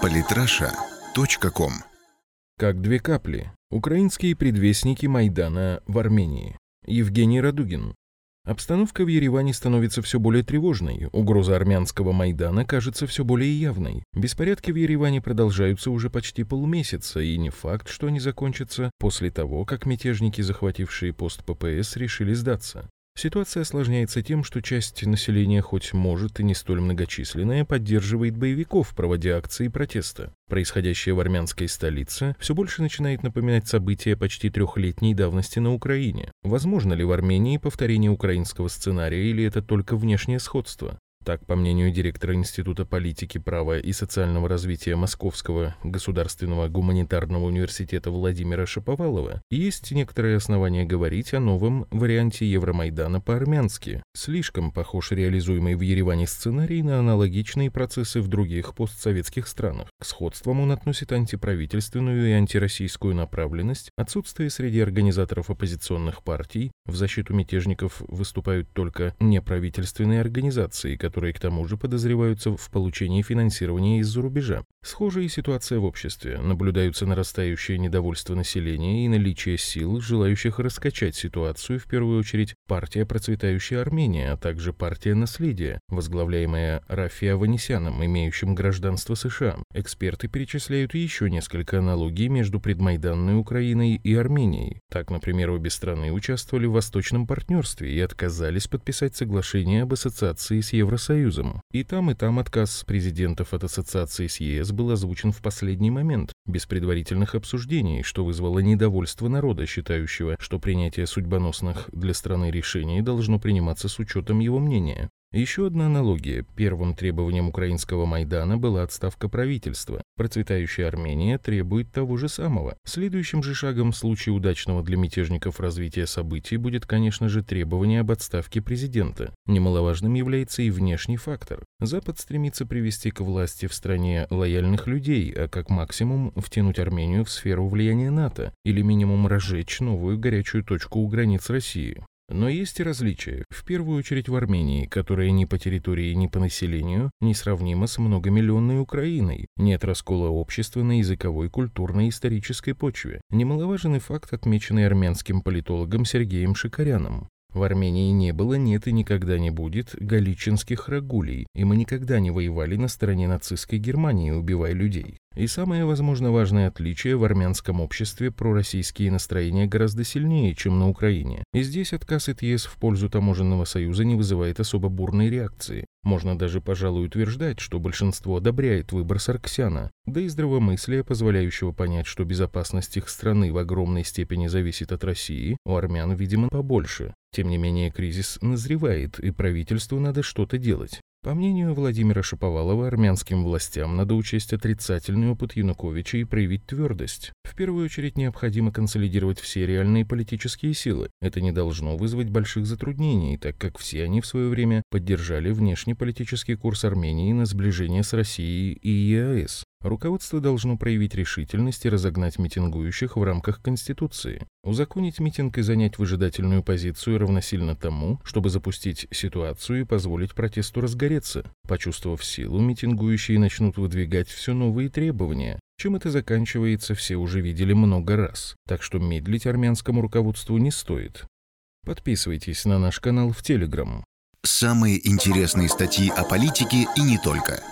Политраша.ком Как две капли. Украинские предвестники Майдана в Армении. Евгений Радугин. Обстановка в Ереване становится все более тревожной, угроза армянского Майдана кажется все более явной. Беспорядки в Ереване продолжаются уже почти полмесяца, и не факт, что они закончатся после того, как мятежники, захватившие пост ППС, решили сдаться. Ситуация осложняется тем, что часть населения, хоть может и не столь многочисленная, поддерживает боевиков, проводя акции протеста. Происходящее в армянской столице все больше начинает напоминать события почти трехлетней давности на Украине. Возможно ли в Армении повторение украинского сценария или это только внешнее сходство? Так, по мнению директора Института политики, права и социального развития Московского государственного гуманитарного университета Владимира Шаповалова, есть некоторые основания говорить о новом варианте Евромайдана по-армянски. Слишком похож реализуемый в Ереване сценарий на аналогичные процессы в других постсоветских странах. К сходствам он относит антиправительственную и антироссийскую направленность, отсутствие среди организаторов оппозиционных партий, в защиту мятежников выступают только неправительственные организации, которые которые к тому же подозреваются в получении финансирования из-за рубежа. Схожая ситуация в обществе. Наблюдаются нарастающее недовольство населения и наличие сил, желающих раскачать ситуацию, в первую очередь партия «Процветающая Армения», а также партия «Наследие», возглавляемая Рафи Аванесяном, имеющим гражданство США. Эксперты перечисляют еще несколько аналогий между предмайданной Украиной и Арменией. Так, например, обе страны участвовали в восточном партнерстве и отказались подписать соглашение об ассоциации с Евросоюзом Евросоюзом. И там, и там отказ президентов от ассоциации с ЕС был озвучен в последний момент, без предварительных обсуждений, что вызвало недовольство народа, считающего, что принятие судьбоносных для страны решений должно приниматься с учетом его мнения. Еще одна аналогия. Первым требованием украинского Майдана была отставка правительства. Процветающая Армения требует того же самого. Следующим же шагом в случае удачного для мятежников развития событий будет, конечно же, требование об отставке президента. Немаловажным является и внешний фактор. Запад стремится привести к власти в стране лояльных людей, а как максимум втянуть Армению в сферу влияния НАТО или минимум разжечь новую горячую точку у границ России. Но есть и различия, в первую очередь в Армении, которая ни по территории, ни по населению несравнима с многомиллионной Украиной. Нет раскола общества на языковой, культурной и исторической почве. Немаловажен и факт, отмеченный армянским политологом Сергеем Шикаряном. В Армении не было, нет и никогда не будет галичинских рагулей, и мы никогда не воевали на стороне нацистской Германии, убивая людей. И самое, возможно, важное отличие в армянском обществе пророссийские настроения гораздо сильнее, чем на Украине. И здесь отказ от ЕС в пользу таможенного союза не вызывает особо бурной реакции. Можно даже, пожалуй, утверждать, что большинство одобряет выбор Сарксяна, да и здравомыслие, позволяющего понять, что безопасность их страны в огромной степени зависит от России, у армян, видимо, побольше. Тем не менее, кризис назревает, и правительству надо что-то делать. По мнению Владимира Шаповалова, армянским властям надо учесть отрицательный опыт Януковича и проявить твердость. В первую очередь необходимо консолидировать все реальные политические силы. Это не должно вызвать больших затруднений, так как все они в свое время поддержали внешнеполитический курс Армении на сближение с Россией и ЕАЭС. Руководство должно проявить решительность и разогнать митингующих в рамках Конституции. Узаконить митинг и занять выжидательную позицию равносильно тому, чтобы запустить ситуацию и позволить протесту разгореться. Почувствовав силу, митингующие начнут выдвигать все новые требования. Чем это заканчивается, все уже видели много раз. Так что медлить армянскому руководству не стоит. Подписывайтесь на наш канал в Телеграм. Самые интересные статьи о политике и не только –